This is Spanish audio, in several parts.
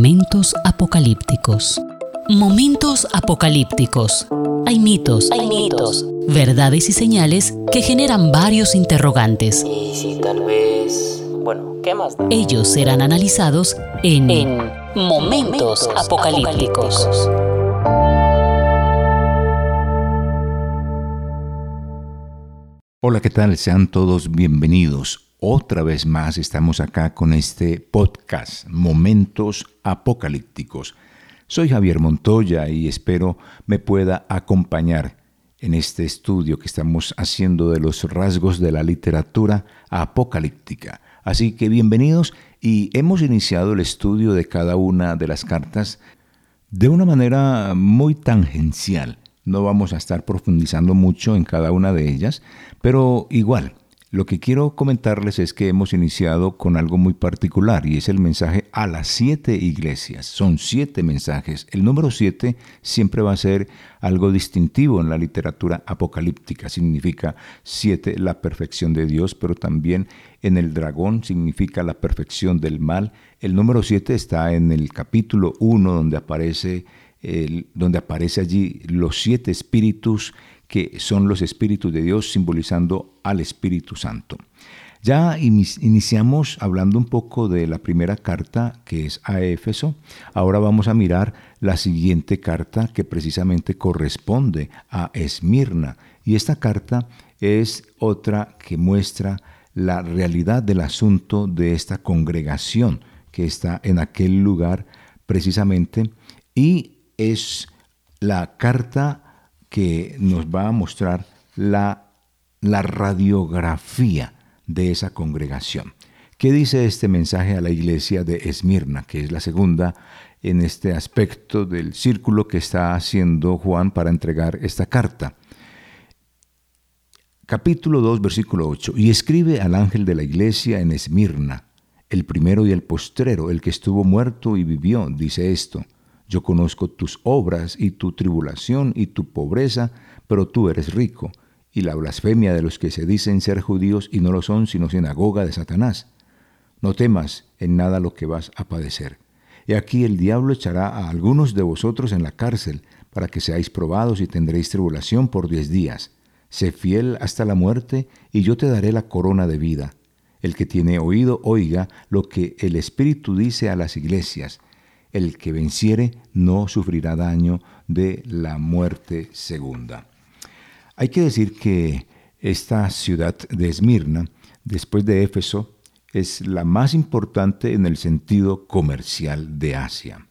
Momentos apocalípticos. Momentos apocalípticos. Hay mitos, hay mitos, verdades y señales que generan varios interrogantes. Y si tal vez... Bueno, ¿qué más da? Ellos serán analizados en, En Momentos Apocalípticos. Hola, ¿qué tal? Sean todos bienvenidos. Otra vez más estamos acá con este podcast, Momentos Apocalípticos. Soy Javier Montoya y espero me pueda acompañar en este estudio que estamos haciendo de los rasgos de la literatura apocalíptica. Así que bienvenidos y hemos iniciado el estudio de cada una de las cartas de una manera muy tangencial. No vamos a estar profundizando mucho en cada una de ellas, pero igual, lo que quiero comentarles es que hemos iniciado con algo muy particular y es el mensaje a las siete iglesias. Son siete mensajes. El número siete siempre va a ser algo distintivo en la literatura apocalíptica. Significa siete, la perfección de Dios, pero también en el dragón significa la perfección del mal. El número siete está en el capítulo 1 donde aparece, donde aparece allí los siete espíritus que son los espíritus de Dios simbolizando al Espíritu Santo. Ya iniciamos hablando un poco de la primera carta que es a Éfeso. Ahora vamos a mirar la siguiente carta que precisamente corresponde a Esmirna. Y esta carta es otra que muestra la realidad del asunto de esta congregación que está en aquel lugar precisamente. Y es la carta que nos va a mostrar la, la radiografía de esa congregación. ¿Qué dice este mensaje a la iglesia de Esmirna, que es la segunda en este aspecto del círculo que está haciendo Juan para entregar esta carta? Capítulo 2, versículo 8. Y escribe al ángel de la iglesia en Esmirna, el primero y el postrero, el que estuvo muerto y vivió, dice esto. Yo conozco tus obras y tu tribulación y tu pobreza, pero tú eres rico, y la blasfemia de los que se dicen ser judíos y no lo son, sino sinagoga de Satanás. No temas en nada lo que vas a padecer. Y aquí el diablo echará a algunos de vosotros en la cárcel, para que seáis probados y tendréis tribulación por diez días. Sé fiel hasta la muerte, y yo te daré la corona de vida. El que tiene oído, oiga lo que el Espíritu dice a las iglesias el que venciere no sufrirá daño de la muerte segunda. Hay que decir que esta ciudad de Esmirna, después de Éfeso, es la más importante en el sentido comercial de Asia.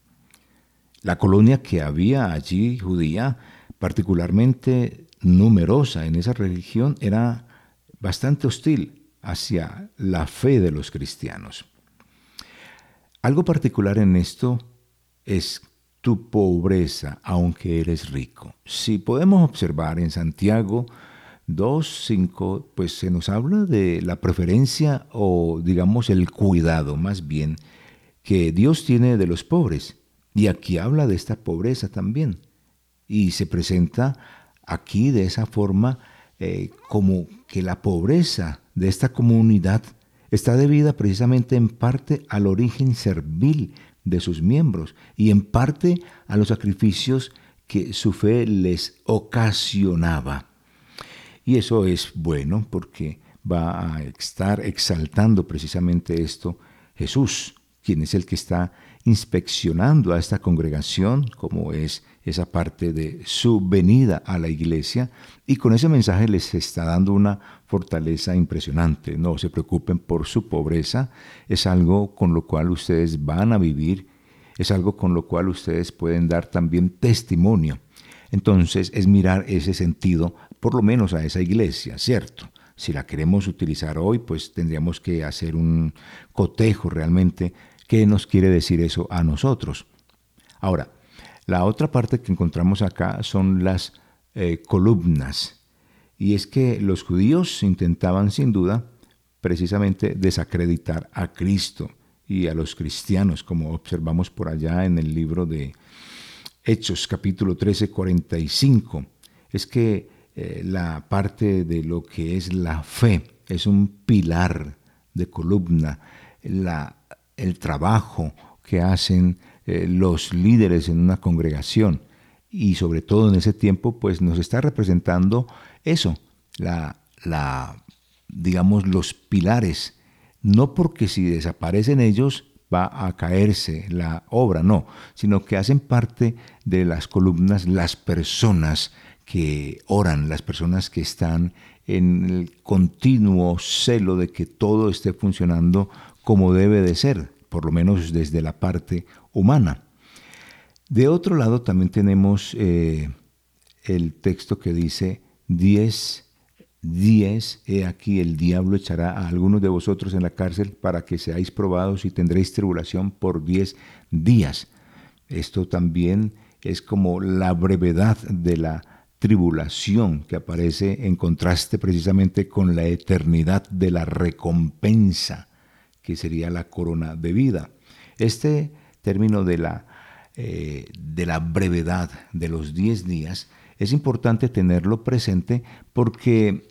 La colonia que había allí judía, particularmente numerosa en esa religión, era bastante hostil hacia la fe de los cristianos. Algo particular en esto es tu pobreza, aunque eres rico. Si podemos observar en Santiago 2.5, pues se nos habla de la preferencia o digamos el cuidado más bien que Dios tiene de los pobres. Y aquí habla de esta pobreza también. Y se presenta aquí de esa forma eh, como que la pobreza de esta comunidad está debida precisamente en parte al origen servil de sus miembros y en parte a los sacrificios que su fe les ocasionaba. Y eso es bueno porque va a estar exaltando precisamente esto Jesús, quien es el que está inspeccionando a esta congregación, como es esa parte de su venida a la iglesia, y con ese mensaje les está dando una fortaleza impresionante. No se preocupen por su pobreza, es algo con lo cual ustedes van a vivir, es algo con lo cual ustedes pueden dar también testimonio. Entonces es mirar ese sentido, por lo menos a esa iglesia, ¿cierto? Si la queremos utilizar hoy, pues tendríamos que hacer un cotejo realmente. ¿Qué nos quiere decir eso a nosotros? Ahora, la otra parte que encontramos acá son las eh, columnas. Y es que los judíos intentaban sin duda precisamente desacreditar a Cristo y a los cristianos, como observamos por allá en el libro de Hechos capítulo 13, 45. Es que eh, la parte de lo que es la fe es un pilar de columna, la, el trabajo que hacen eh, los líderes en una congregación. Y sobre todo en ese tiempo, pues nos está representando eso, la, la, digamos, los pilares. No porque si desaparecen ellos va a caerse la obra, no, sino que hacen parte de las columnas las personas que oran, las personas que están en el continuo celo de que todo esté funcionando como debe de ser, por lo menos desde la parte humana. De otro lado también tenemos eh, el texto que dice 10, 10, he aquí el diablo echará a algunos de vosotros en la cárcel para que seáis probados y tendréis tribulación por 10 días. Esto también es como la brevedad de la tribulación que aparece en contraste precisamente con la eternidad de la recompensa, que sería la corona de vida. Este término de la, eh, de la brevedad de los 10 días es importante tenerlo presente porque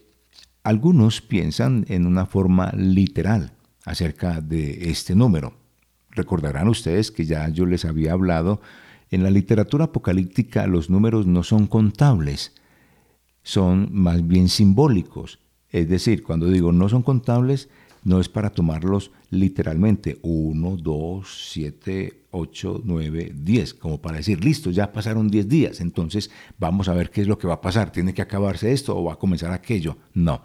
algunos piensan en una forma literal acerca de este número. Recordarán ustedes que ya yo les había hablado en la literatura apocalíptica los números no son contables, son más bien simbólicos. Es decir, cuando digo no son contables, no es para tomarlos literalmente. 1, 2, 7, 8, 9, 10, como para decir, listo, ya pasaron 10 días, entonces vamos a ver qué es lo que va a pasar. ¿Tiene que acabarse esto o va a comenzar aquello? No.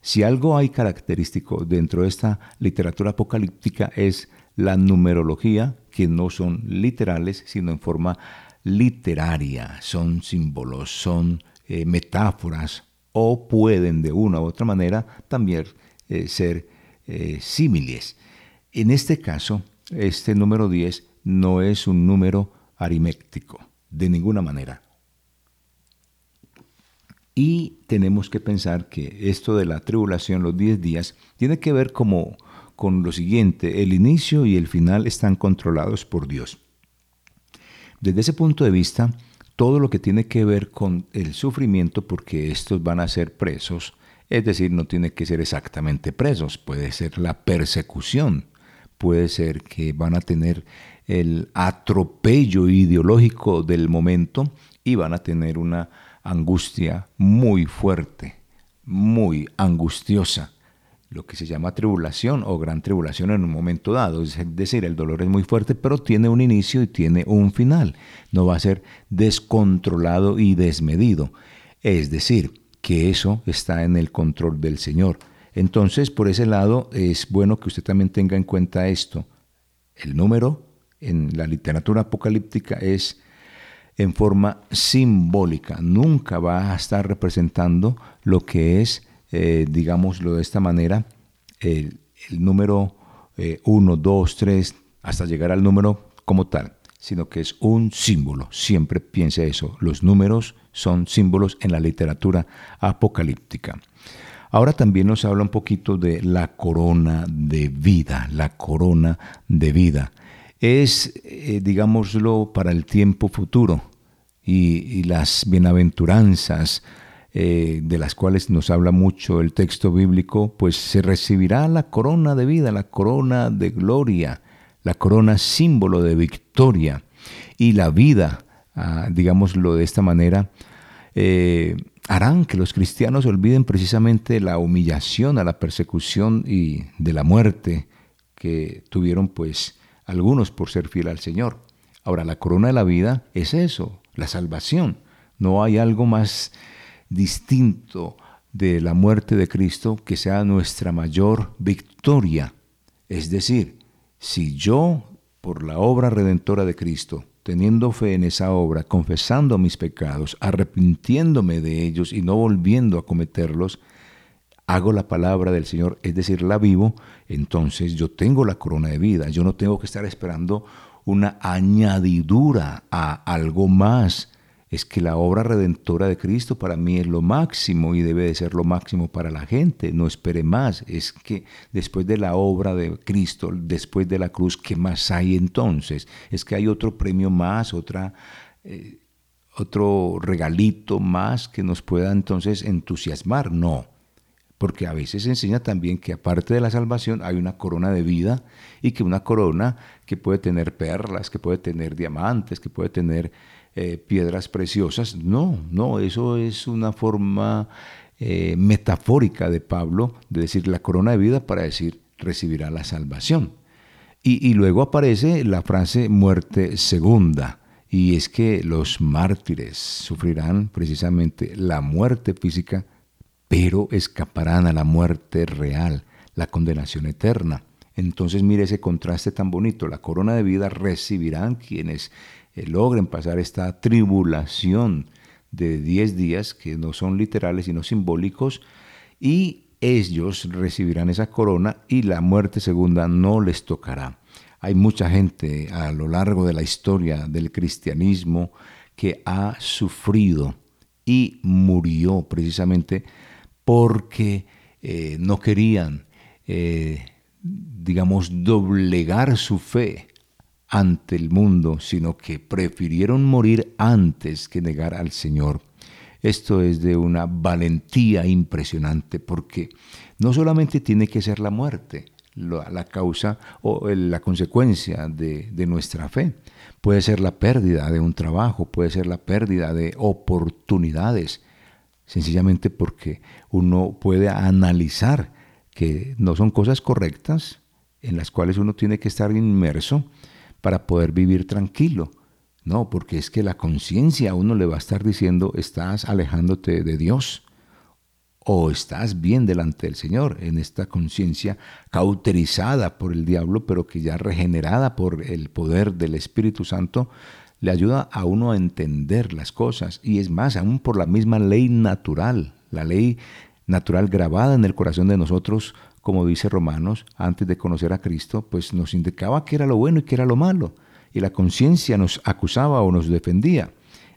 Si algo hay característico dentro de esta literatura apocalíptica es la numerología, que no son literales, sino en forma literaria, son símbolos, son eh, metáforas o pueden de una u otra manera también eh, ser eh, símiles. En este caso, este número 10 no es un número ariméctico, de ninguna manera. Y tenemos que pensar que esto de la tribulación, los 10 días, tiene que ver como con lo siguiente, el inicio y el final están controlados por Dios. Desde ese punto de vista, todo lo que tiene que ver con el sufrimiento, porque estos van a ser presos, es decir, no tiene que ser exactamente presos, puede ser la persecución, puede ser que van a tener el atropello ideológico del momento y van a tener una angustia muy fuerte, muy angustiosa lo que se llama tribulación o gran tribulación en un momento dado. Es decir, el dolor es muy fuerte, pero tiene un inicio y tiene un final. No va a ser descontrolado y desmedido. Es decir, que eso está en el control del Señor. Entonces, por ese lado, es bueno que usted también tenga en cuenta esto. El número en la literatura apocalíptica es en forma simbólica. Nunca va a estar representando lo que es eh, digámoslo de esta manera, el, número 1, 2, 3, hasta llegar al número como tal, sino que es un símbolo. Siempre piense eso. Los números son símbolos en la literatura apocalíptica. Ahora también nos habla un poquito de la corona de vida, la corona de vida. Es, eh, digámoslo, para el tiempo futuro y, las bienaventuranzas, eh, de las cuales nos habla mucho el texto bíblico, pues se recibirá la corona de vida, la corona de gloria, la corona símbolo de victoria y la vida, digámoslo de esta manera, eh, harán que los cristianos olviden precisamente la humillación, a la persecución y de la muerte que tuvieron pues algunos por ser fiel al Señor. Ahora, la corona de la vida es eso, la salvación. No hay algo más distinto de la muerte de Cristo que sea nuestra mayor victoria. Es decir, si yo, por la obra redentora de Cristo, teniendo fe en esa obra, confesando mis pecados, arrepintiéndome de ellos y no volviendo a cometerlos, hago la palabra del Señor, es decir, la vivo, entonces yo tengo la corona de vida. Yo no tengo que estar esperando una añadidura a algo más es que la obra redentora de Cristo para mí es lo máximo y debe de ser lo máximo para la gente. No espere más. Es que después de la obra de Cristo, después de la cruz, ¿qué más hay entonces? Es que hay otro premio más, otra, eh, otro regalito más que nos pueda entonces entusiasmar. No. porque a veces enseña también que aparte de la salvación hay una corona de vida y que una corona que puede tener perlas, que puede tener diamantes, que puede tener eh, piedras preciosas. No, no, eso es una forma eh, metafórica de Pablo de decir la corona de vida para decir recibirá la salvación. Y, y luego aparece la frase muerte segunda. Y es que los mártires sufrirán precisamente la muerte física pero escaparán a la muerte real, la condenación eterna. Entonces mire ese contraste tan bonito. La corona de vida recibirán quienes eh, logren pasar esta tribulación de 10 días, que no son literales sino simbólicos, y ellos recibirán esa corona y la muerte segunda no les tocará. Hay mucha gente a lo largo de la historia del cristianismo que ha sufrido y murió precisamente porque eh, no querían, eh, digamos, doblegar su fe ante el mundo, sino que prefirieron morir antes que negar al Señor. Esto es de una valentía impresionante porque no solamente tiene que ser la muerte la, causa o la consecuencia de, de nuestra fe, puede ser la pérdida de un trabajo, puede ser la pérdida de oportunidades, sencillamente porque uno puede analizar que no son cosas correctas en las cuales uno tiene que estar inmerso para poder vivir tranquilo. No, porque es que la conciencia a uno le va a estar diciendo, estás alejándote de Dios o estás bien delante del Señor, en esta conciencia cauterizada por el diablo, pero que ya regenerada por el poder del Espíritu Santo, le ayuda a uno a entender las cosas y es más, aún por la misma ley natural, la ley natural grabada en el corazón de nosotros, como dice Romanos, antes de conocer a Cristo, pues nos indicaba que era lo bueno y que era lo malo, y la conciencia nos acusaba o nos defendía.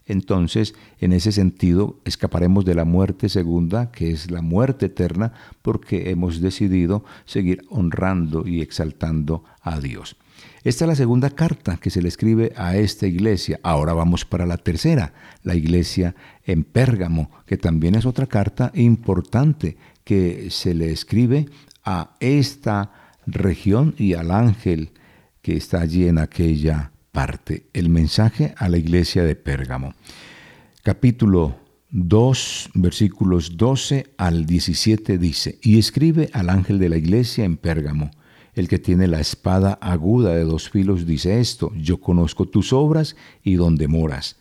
Entonces, en ese sentido, escaparemos de la muerte segunda, que es la muerte eterna, porque hemos decidido seguir honrando y exaltando a Dios. Esta es la segunda carta que se le escribe a esta iglesia. Ahora vamos para la tercera, la iglesia en Pérgamo, que también es otra carta importante que se le escribe a esta región y al ángel que está allí en aquella parte. El mensaje a la iglesia de Pérgamo. Capítulo 2, versículos 12 al 17 dice, y escribe al ángel de la iglesia en Pérgamo el que tiene la espada aguda de dos filos dice esto, yo conozco tus obras y dónde moras,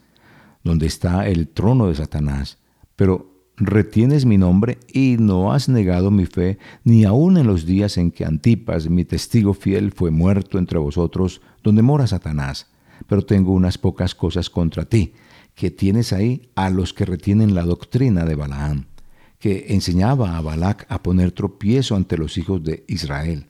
donde está el trono de Satanás, pero retienes mi nombre y no has negado mi fe, ni aun en los días en que Antipas, mi testigo fiel, fue muerto entre vosotros, donde mora Satanás. Pero tengo unas pocas cosas contra ti, que tienes ahí a los que retienen la doctrina de Balaam, que enseñaba a Balac a poner tropiezo ante los hijos de Israel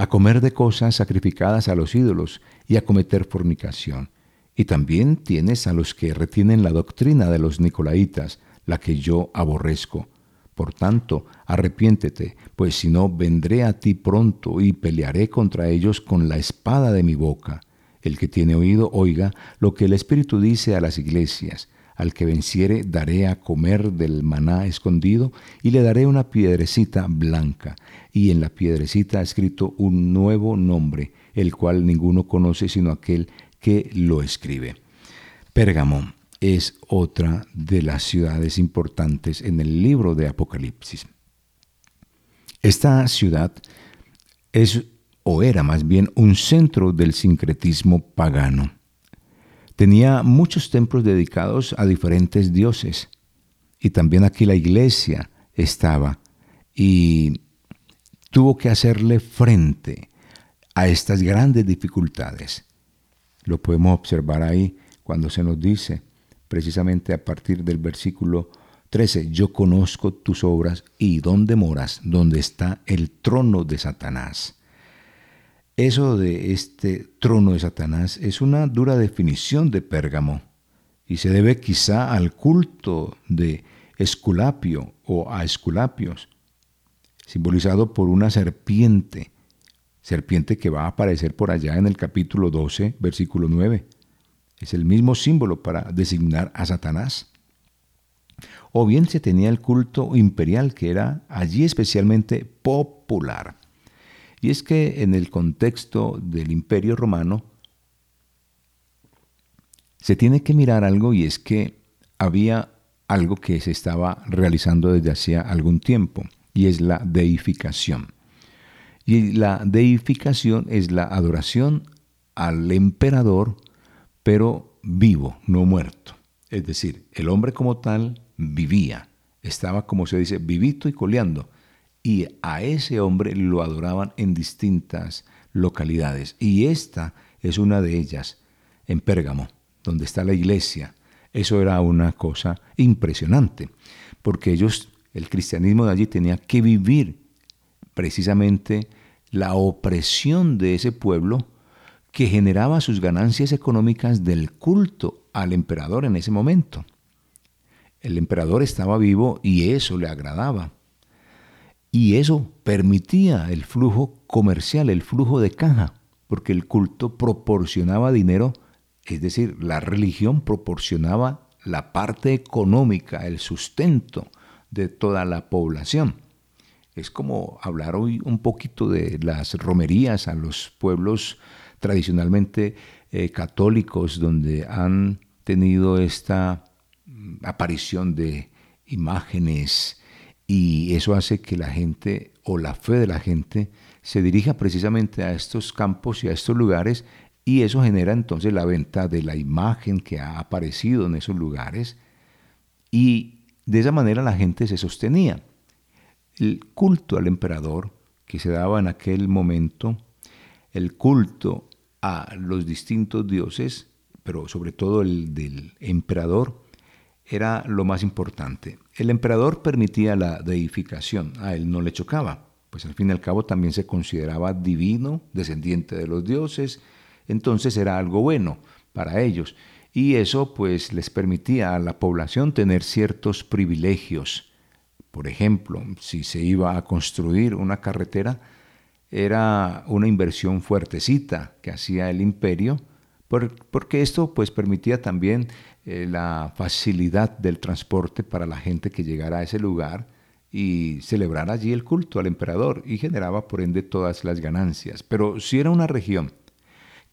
a comer de cosas sacrificadas a los ídolos y a cometer fornicación. Y también tienes a los que retienen la doctrina de los nicolaitas, la que yo aborrezco. Por tanto, arrepiéntete, pues si no, vendré a ti pronto y pelearé contra ellos con la espada de mi boca. El que tiene oído, oiga lo que el Espíritu dice a las iglesias. Al que venciere daré a comer del maná escondido y le daré una piedrecita blanca, y en la piedrecita ha escrito un nuevo nombre, el cual ninguno conoce sino aquel que lo escribe. Pérgamo es otra de las ciudades importantes en el libro de Apocalipsis. Esta ciudad es o era más bien un centro del sincretismo pagano tenía muchos templos dedicados a diferentes dioses. Y también aquí la iglesia estaba y tuvo que hacerle frente a estas grandes dificultades. Lo podemos observar ahí cuando se nos dice, precisamente a partir del versículo 13, yo conozco tus obras y dónde moras, donde está el trono de Satanás. Eso de este trono de Satanás es una dura definición de Pérgamo y se debe quizá al culto de Esculapio o a Esculapios, simbolizado por una serpiente, serpiente que va a aparecer por allá en el capítulo 12, versículo 9. Es el mismo símbolo para designar a Satanás. o bien se tenía el culto imperial que era allí especialmente popular. Y es que en el contexto del imperio romano se tiene que mirar algo y es que había algo que se estaba realizando desde hacía algún tiempo y es la deificación. Y la deificación es la adoración al emperador, pero vivo, no muerto. Es decir, el hombre como tal vivía, estaba como se dice, vivito y coleando. Y a ese hombre lo adoraban en distintas localidades. Y esta es una de ellas, en Pérgamo, donde está la iglesia. Eso era una cosa impresionante, porque ellos, el cristianismo de allí tenía que vivir precisamente la opresión de ese pueblo que generaba sus ganancias económicas del culto al emperador en ese momento. El emperador estaba vivo y eso le agradaba. Y eso permitía el flujo comercial, el flujo de caja, porque el culto proporcionaba dinero, es decir, la religión proporcionaba la parte económica, el sustento de toda la población. Es como hablar hoy un poquito de las romerías a los pueblos tradicionalmente eh, católicos donde han tenido esta mm, aparición de imágenes y eso hace que la gente o la fe de la gente se dirija precisamente a estos campos y a estos lugares y eso genera entonces la venta de la imagen que ha aparecido en esos lugares y de esa manera la gente se sostenía. El culto al emperador que se daba en aquel momento, el culto a los distintos dioses, pero sobre todo el del emperador, era lo más importante. El emperador permitía la deificación, a él no le chocaba, pues al fin y al cabo también se consideraba divino, descendiente de los dioses, entonces era algo bueno para ellos. Y eso pues les permitía a la población tener ciertos privilegios. Por ejemplo, si se iba a construir una carretera, era una inversión fuertecita que hacía el imperio, porque esto pues permitía también eh, la facilidad del transporte para la gente que llegara a ese lugar y celebrar allí el culto al emperador y generaba por ende todas las ganancias. Pero si era una región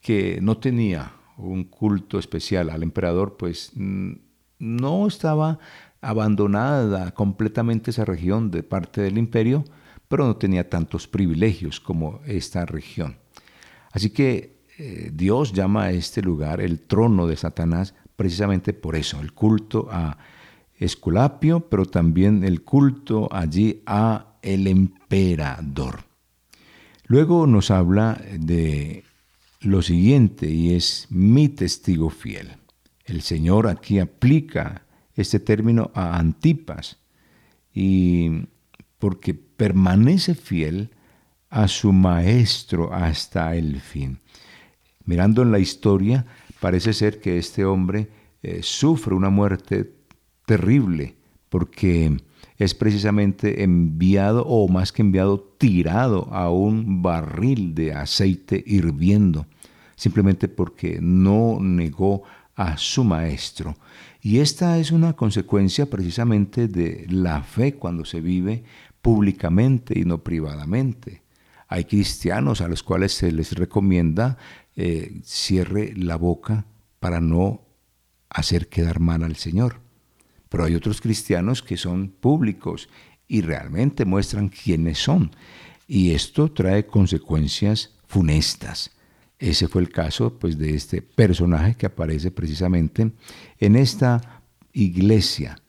que no tenía un culto especial al emperador, pues mm, no estaba abandonada completamente esa región de parte del imperio, pero no tenía tantos privilegios como esta región. Así que eh, Dios llama a este lugar el trono de Satanás precisamente por eso, el culto a Esculapio, pero también el culto allí a el emperador. Luego nos habla de lo siguiente y es mi testigo fiel. El Señor aquí aplica este término a Antipas y porque permanece fiel a su maestro hasta el fin. Mirando en la historia, parece ser que este hombre eh, sufre una muerte terrible porque es precisamente enviado o más que enviado, tirado a un barril de aceite hirviendo, simplemente porque no negó a su maestro. Y esta es una consecuencia precisamente de la fe cuando se vive públicamente y no privadamente. Hay cristianos a los cuales se les recomienda eh, cierre la boca para no hacer quedar mal al Señor. Pero hay otros cristianos que son públicos y realmente muestran quiénes son. Y esto trae consecuencias funestas. Ese fue el caso pues, de este personaje que aparece precisamente en esta iglesia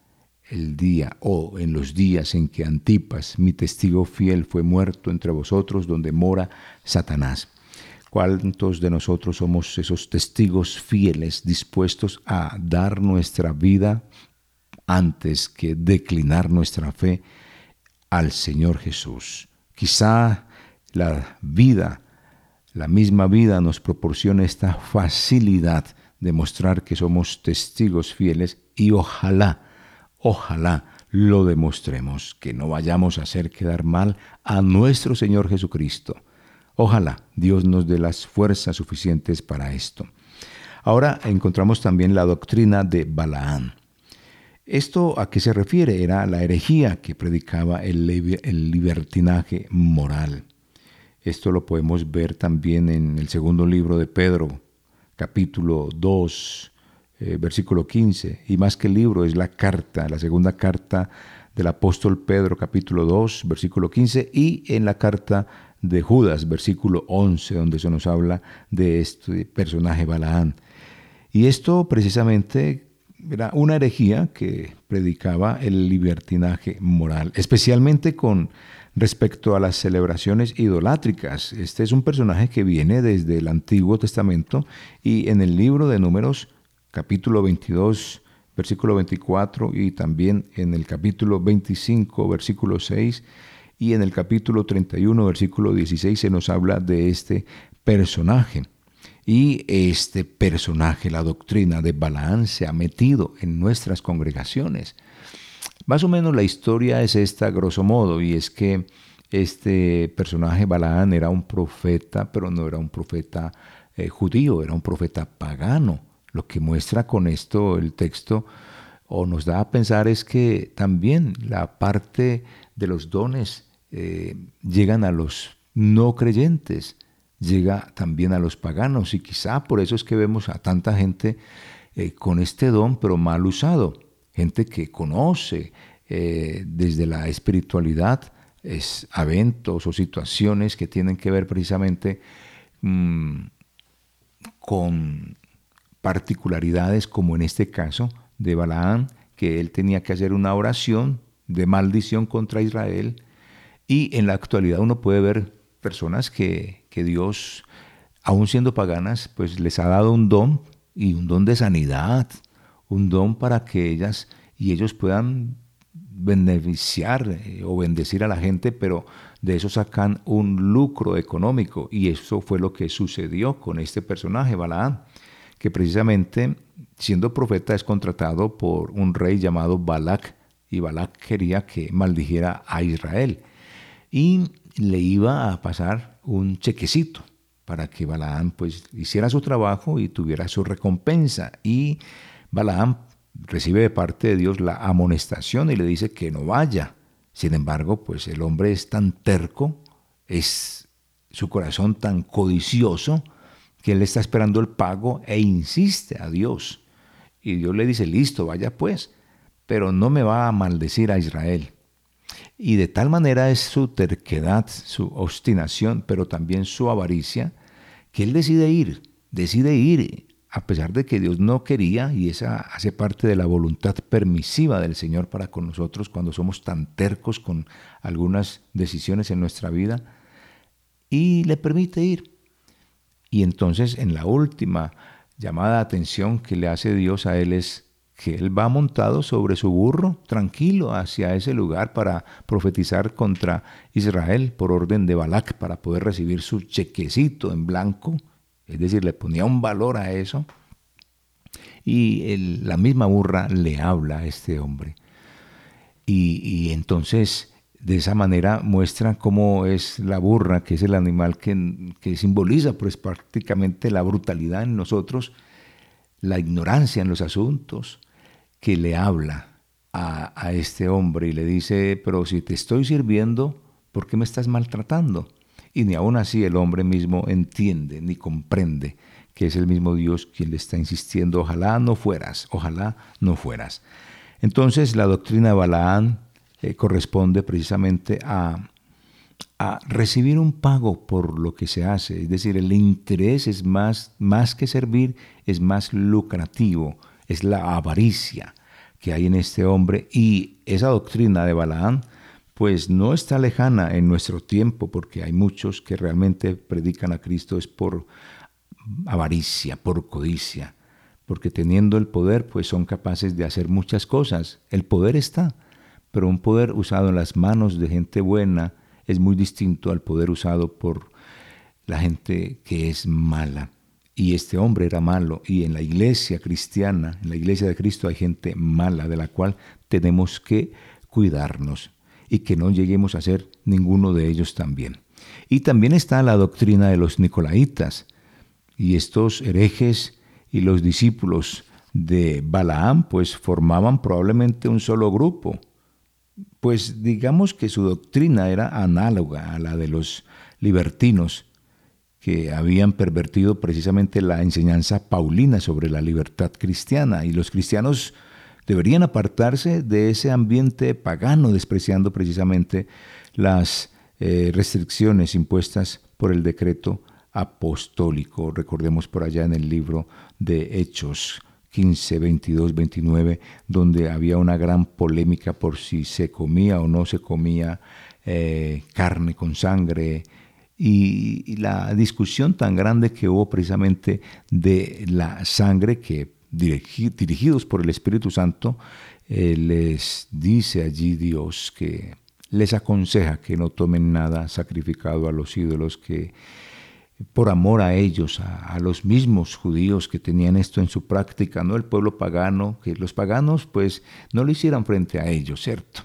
el día o en los días en que Antipas, mi testigo fiel, fue muerto entre vosotros donde mora Satanás. ¿Cuántos de nosotros somos esos testigos fieles dispuestos a dar nuestra vida antes que declinar nuestra fe al Señor Jesús? Quizá la vida, la misma vida nos proporciona esta facilidad de mostrar que somos testigos fieles y ojalá Ojalá lo demostremos, que no vayamos a hacer quedar mal a nuestro Señor Jesucristo. Ojalá Dios nos dé las fuerzas suficientes para esto. Ahora encontramos también la doctrina de Balaán. ¿Esto a qué se refiere? Era la herejía que predicaba el, libertinaje moral. Esto lo podemos ver también en el segundo libro de Pedro, capítulo 2, eh, versículo 15. Y más que el libro, es la carta, la segunda carta del apóstol Pedro, capítulo 2, versículo 15, y en la carta de Judas, versículo 11, donde se nos habla de este personaje Balaán. Y esto precisamente era una herejía que predicaba el libertinaje moral, especialmente con respecto a las celebraciones idolátricas. Este es un personaje que viene desde el Antiguo Testamento y en el libro de Números, capítulo 22, versículo 24 y también en el capítulo 25, versículo 6 y en el capítulo 31, versículo 16 se nos habla de este personaje. Y este personaje, la doctrina de Balaán, se ha metido en nuestras congregaciones. Más o menos la historia es esta, grosso modo, y es que este personaje Balaán era un profeta, pero no era un profeta eh, judío, era un profeta pagano. Lo que muestra con esto el texto o nos da a pensar es que también la parte de los dones eh, llegan a los no creyentes llega también a los paganos y quizá por eso es que vemos a tanta gente eh, con este don pero mal usado, gente que conoce eh, desde la espiritualidad es, eventos o situaciones que tienen que ver precisamente mm, con particularidades como en este caso de Balaán, que él tenía que hacer una oración de maldición contra Israel y en la actualidad uno puede ver personas que, Dios, aún siendo paganas, pues les ha dado un don y un don de sanidad, un don para que ellas y ellos puedan beneficiar o bendecir a la gente, pero de eso sacan un lucro económico. Y eso fue lo que sucedió con este personaje, Balaán, que precisamente siendo profeta es contratado por un rey llamado Balak, y Balak quería que maldijera a Israel. Y le iba a pasar un chequecito para que Balaam pues hiciera su trabajo y tuviera su recompensa. Y Balaam recibe de parte de Dios la amonestación y le dice que no vaya. Sin embargo, pues el hombre es tan terco, es su corazón tan codicioso, que él está esperando el pago e insiste a Dios. Y Dios le dice, listo, vaya pues, pero no me va a maldecir a Israel. Y de tal manera es su terquedad, su obstinación, pero también su avaricia, que él decide ir, decide ir, a pesar de que Dios no quería, y esa hace parte de la voluntad permisiva del Señor para con nosotros cuando somos tan tercos con algunas decisiones en nuestra vida, y le permite ir. Y entonces en la última llamada de atención que le hace Dios a él es que él va montado sobre su burro, tranquilo, hacia ese lugar para profetizar contra Israel por orden de Balac, para poder recibir su chequecito en blanco, es decir, le ponía un valor a eso. Y la misma burra le habla a este hombre. Y, entonces, de esa manera muestra cómo es la burra, que es el animal que, que simboliza pues prácticamente la brutalidad en nosotros, la ignorancia en los asuntos, que le habla a, este hombre y le dice, pero si te estoy sirviendo, ¿por qué me estás maltratando? Y ni aún así el hombre mismo entiende ni comprende que es el mismo Dios quien le está insistiendo, ojalá no fueras, ojalá no fueras. Entonces la doctrina de Balaán eh, corresponde precisamente a, a, recibir un pago por lo que se hace, es decir, el interés es más, más que servir, es más lucrativo, es la avaricia que hay en este hombre y esa doctrina de Balaán pues no está lejana en nuestro tiempo porque hay muchos que realmente predican a Cristo es por avaricia, por codicia, porque teniendo el poder pues son capaces de hacer muchas cosas. El poder está, pero un poder usado en las manos de gente buena es muy distinto al poder usado por la gente que es mala y este hombre era malo. Y en la iglesia cristiana, en la iglesia de Cristo hay gente mala de la cual tenemos que cuidarnos y que no lleguemos a ser ninguno de ellos también. Y también está la doctrina de los nicolaitas y estos herejes y los discípulos de Balaam, pues formaban probablemente un solo grupo. Pues digamos que su doctrina era análoga a la de los libertinos, que habían pervertido precisamente la enseñanza paulina sobre la libertad cristiana, y los cristianos deberían apartarse de ese ambiente pagano, despreciando precisamente las eh, restricciones impuestas por el decreto apostólico. Recordemos por allá en el libro de Hechos 15, 22, 29, donde había una gran polémica por si se comía o no se comía eh, carne con sangre, y, la discusión tan grande que hubo precisamente de la sangre que dirigidos por el Espíritu Santo, eh, les dice allí Dios que les aconseja que no tomen nada sacrificado a los ídolos, que por amor a ellos, a, los mismos judíos que tenían esto en su práctica, no el pueblo pagano, que los paganos pues no lo hicieran frente a ellos, ¿cierto?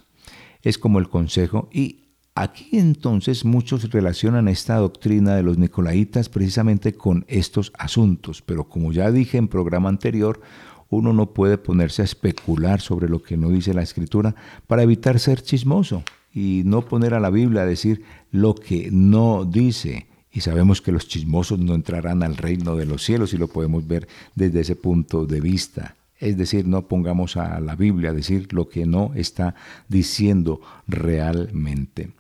Es como el consejo y Aquí entonces muchos relacionan esta doctrina de los nicolaitas precisamente con estos asuntos, pero como ya dije en programa anterior, uno no puede ponerse a especular sobre lo que no dice la escritura para evitar ser chismoso y no poner a la Biblia a decir lo que no dice. Y sabemos que los chismosos no entrarán al reino de los cielos y lo podemos ver desde ese punto de vista. Es decir, no pongamos a la Biblia a decir lo que no está diciendo realmente.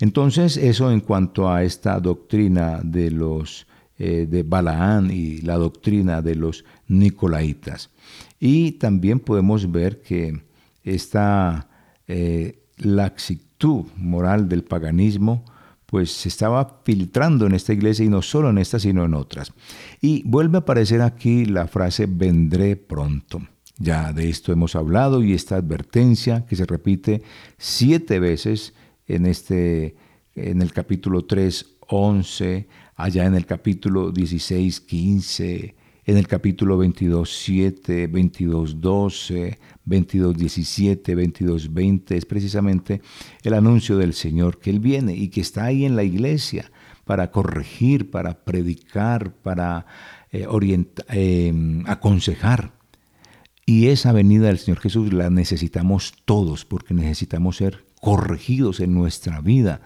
Entonces, eso en cuanto a esta doctrina de los eh, de Balaán y la doctrina de los Nicolaitas. Y también podemos ver que esta eh, laxitud moral del paganismo pues se estaba filtrando en esta iglesia y no solo en esta, sino en otras. Y vuelve a aparecer aquí la frase vendré pronto. Ya de esto hemos hablado y esta advertencia que se repite siete veces en, este, en el capítulo 3, 11, allá en el capítulo 16, 15, en el capítulo 22, 7, 22, 12, 22, 17, 22, 20, es precisamente el anuncio del Señor que Él viene y que está ahí en la iglesia para corregir, para predicar, para eh, eh, aconsejar. Y esa venida del Señor Jesús la necesitamos todos porque necesitamos ser corregidos en nuestra vida,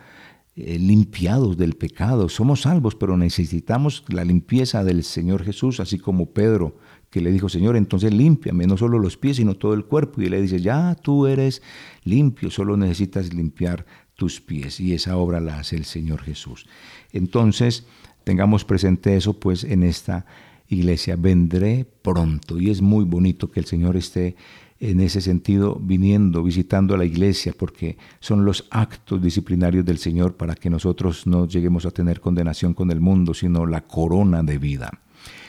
eh, limpiados del pecado. Somos salvos, pero necesitamos la limpieza del Señor Jesús, así como Pedro, que le dijo, Señor, entonces límpiame, no solo los pies, sino todo el cuerpo. Y le dice, ya tú eres limpio, solo necesitas limpiar tus pies. Y esa obra la hace el Señor Jesús. Entonces, tengamos presente eso pues en esta iglesia. Vendré pronto. Y es muy bonito que el Señor esté en ese sentido viniendo, visitando a la iglesia, porque son los actos disciplinarios del Señor para que nosotros no lleguemos a tener condenación con el mundo, sino la corona de vida.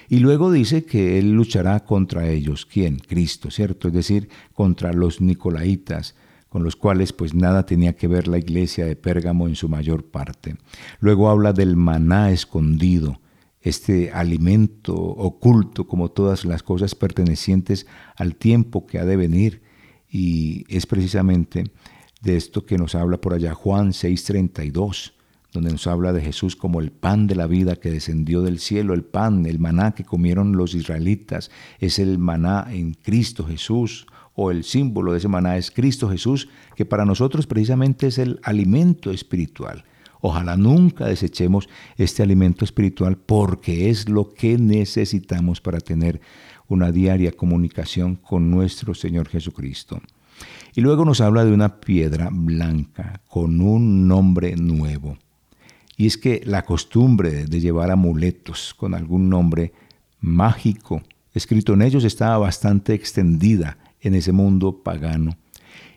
Y luego dice que Él luchará contra ellos. ¿Quién? Cristo, ¿cierto? Es decir, contra los nicolaitas, con los cuales pues nada tenía que ver la iglesia de Pérgamo en su mayor parte. Luego habla del maná escondido, este alimento oculto como todas las cosas pertenecientes al tiempo que ha de venir. Y es precisamente de esto que nos habla por allá Juan 6:32, donde nos habla de Jesús como el pan de la vida que descendió del cielo, el pan, el maná que comieron los israelitas, es el maná en Cristo Jesús, o el símbolo de ese maná es Cristo Jesús, que para nosotros precisamente es el alimento espiritual. Ojalá nunca desechemos este alimento espiritual porque es lo que necesitamos para tener una diaria comunicación con nuestro Señor Jesucristo. Y luego nos habla de una piedra blanca con un nombre nuevo. Y es que la costumbre de llevar amuletos con algún nombre mágico escrito en ellos estaba bastante extendida en ese mundo pagano.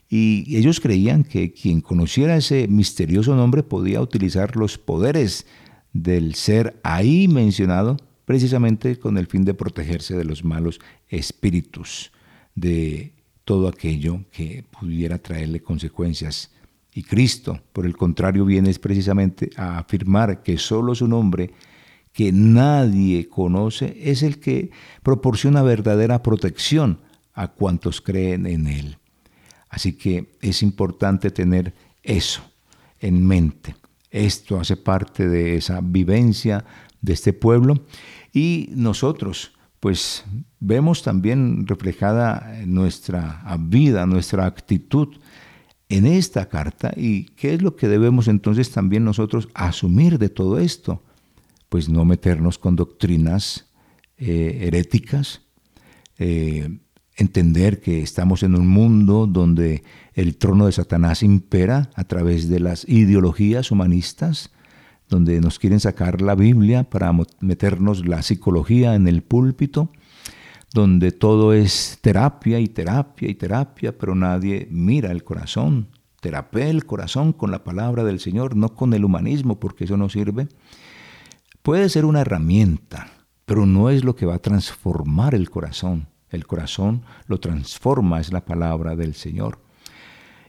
Y ellos creían que quien conociera ese misterioso nombre podía utilizar los poderes del ser ahí mencionado precisamente con el fin de protegerse de los malos espíritus, de todo aquello que pudiera traerle consecuencias. Y Cristo, por el contrario, viene precisamente a afirmar que solo su nombre, que nadie conoce, es el que proporciona verdadera protección a cuantos creen en Él. Así que es importante tener eso en mente. Esto hace parte de esa vivencia de este pueblo y nosotros pues vemos también reflejada nuestra vida, nuestra actitud en esta carta y qué es lo que debemos entonces también nosotros asumir de todo esto. Pues no meternos con doctrinas eh, heréticas, eh, entender que estamos en un mundo donde el trono de Satanás impera a través de las ideologías humanistas, donde nos quieren sacar la Biblia para meternos la psicología en el púlpito, donde todo es terapia y terapia y terapia, pero nadie mira el corazón. Terapea el corazón con la palabra del Señor, no con el humanismo, porque eso no sirve. Puede ser una herramienta, pero no es lo que va a transformar el corazón. El corazón lo transforma, es la palabra del Señor.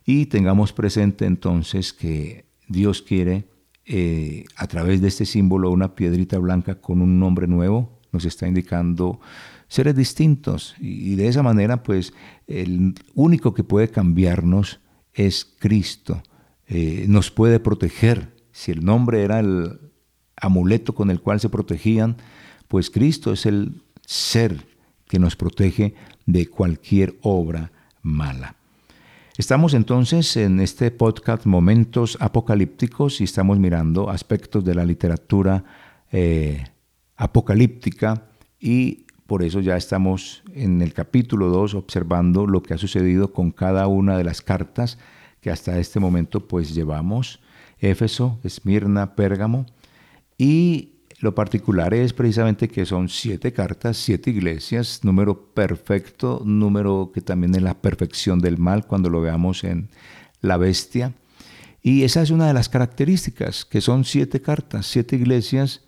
Y tengamos presente entonces que Dios quiere eh, a través de este símbolo, una piedrita blanca con un nombre nuevo, nos está indicando seres distintos. Y de esa manera, pues, el único que puede cambiarnos es Cristo. Eh, nos puede proteger. Si el nombre era el amuleto con el cual se protegían, pues Cristo es el ser que nos protege de cualquier obra mala. Estamos entonces en este podcast Momentos Apocalípticos y estamos mirando aspectos de la literatura eh, apocalíptica y por eso ya estamos en el capítulo 2 observando lo que ha sucedido con cada una de las cartas que hasta este momento pues llevamos, Éfeso, Esmirna, Pérgamo y lo particular es precisamente que son siete cartas, siete iglesias, número perfecto, número que también es la perfección del mal cuando lo veamos en la bestia. Y esa es una de las características, que son siete cartas, siete iglesias,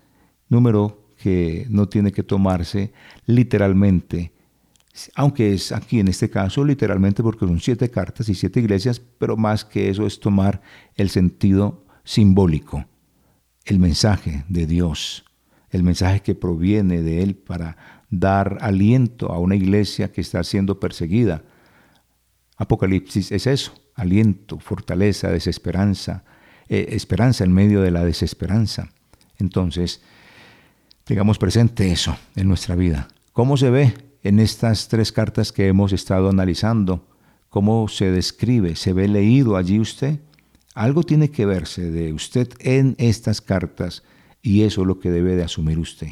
número que no tiene que tomarse literalmente, aunque es aquí en este caso literalmente porque son siete cartas y siete iglesias, pero más que eso es tomar el sentido simbólico, el mensaje de Dios el mensaje que proviene de Él para dar aliento a una iglesia que está siendo perseguida. Apocalipsis es eso, aliento, fortaleza, desesperanza, eh, esperanza en medio de la desesperanza. Entonces, tengamos presente eso en nuestra vida. ¿Cómo se ve en estas tres cartas que hemos estado analizando? ¿Cómo se describe? ¿Se ve leído allí usted? Algo tiene que verse de usted en estas cartas y eso es lo que debe de asumir usted.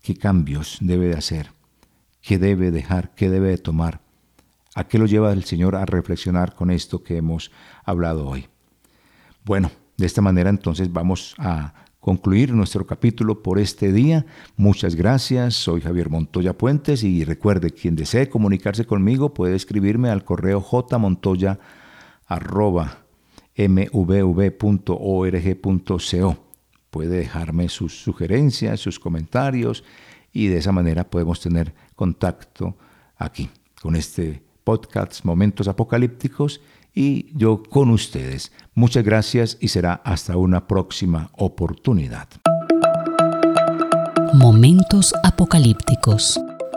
¿Qué cambios debe de hacer? ¿Qué debe dejar? ¿Qué debe de tomar? ¿A qué lo lleva el Señor a reflexionar con esto que hemos hablado hoy? Bueno, de esta manera entonces vamos a concluir nuestro capítulo por este día. Muchas gracias. Soy Javier Montoya Puentes y recuerde, quien desee comunicarse conmigo puede escribirme al correo jmontoya.mvv.org.co puede dejarme sus sugerencias, sus comentarios y de esa manera podemos tener contacto aquí con este podcast Momentos Apocalípticos y yo con ustedes. Muchas gracias y será hasta una próxima oportunidad. Momentos Apocalípticos.